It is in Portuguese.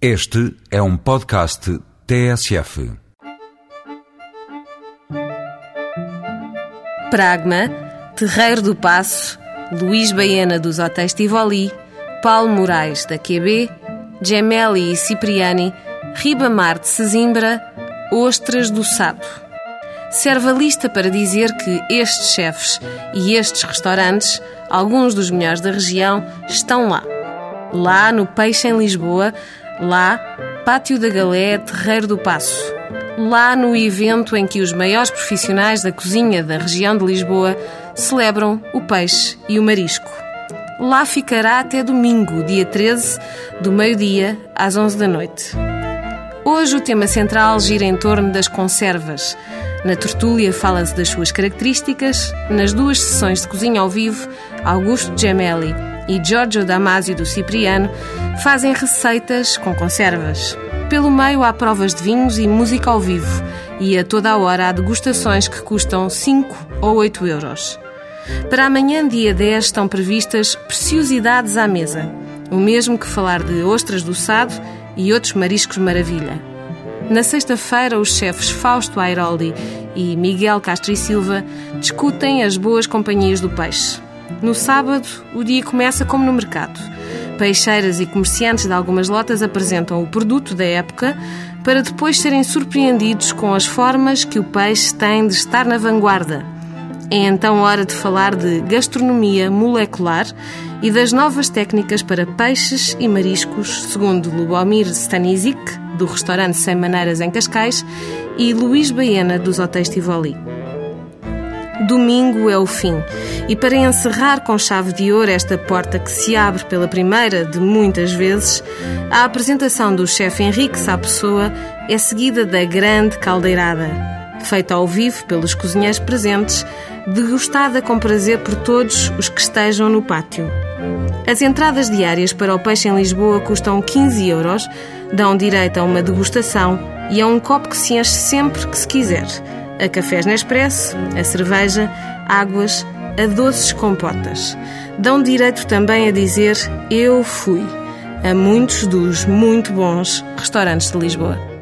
Este é um podcast TSF. Pragma, Terreiro do Passo, Luís Baena dos Hotéis Tivoli, Paulo Moraes da QB, Gemelli e Cipriani, Ribamar de Sesimbra, Ostras do Sado. Serve a lista para dizer que estes chefes e estes restaurantes, alguns dos melhores da região, estão lá. Lá no Peixe em Lisboa, Lá, Pátio da Galé, Terreiro do Passo. Lá no evento em que os maiores profissionais da cozinha da região de Lisboa celebram o peixe e o marisco. Lá ficará até domingo, dia 13, do meio-dia às 11 da noite. Hoje o tema central gira em torno das conservas. Na tertúlia fala-se das suas características. Nas duas sessões de cozinha ao vivo, Augusto Gemelli e Giorgio Damasio do Cipriano fazem receitas com conservas. Pelo meio há provas de vinhos e música ao vivo, e a toda a hora há degustações que custam 5 ou 8 euros. Para amanhã, dia 10, estão previstas preciosidades à mesa, o mesmo que falar de ostras do Sado e outros mariscos maravilha. Na sexta-feira, os chefes Fausto Airoldi e Miguel Castro e Silva discutem as boas companhias do peixe. No sábado, o dia começa como no mercado. Peixeiras e comerciantes de algumas lotas apresentam o produto da época para depois serem surpreendidos com as formas que o peixe tem de estar na vanguarda. É então hora de falar de gastronomia molecular e das novas técnicas para peixes e mariscos, segundo Lubomir Stanisic, do restaurante Sem Maneiras em Cascais, e Luís Baena, dos Hotéis Tivoli. Domingo é o fim. E para encerrar com chave de ouro esta porta que se abre pela primeira de muitas vezes, a apresentação do chefe Henrique Sá Pessoa é seguida da grande caldeirada, feita ao vivo pelos cozinheiros presentes, degustada com prazer por todos os que estejam no pátio. As entradas diárias para o peixe em Lisboa custam 15 euros, dão direito a uma degustação e a um copo que se enche sempre que se quiser a cafés Nespresso, a cerveja, águas, a doces compotas. Dão direito também a dizer eu fui a muitos dos muito bons restaurantes de Lisboa.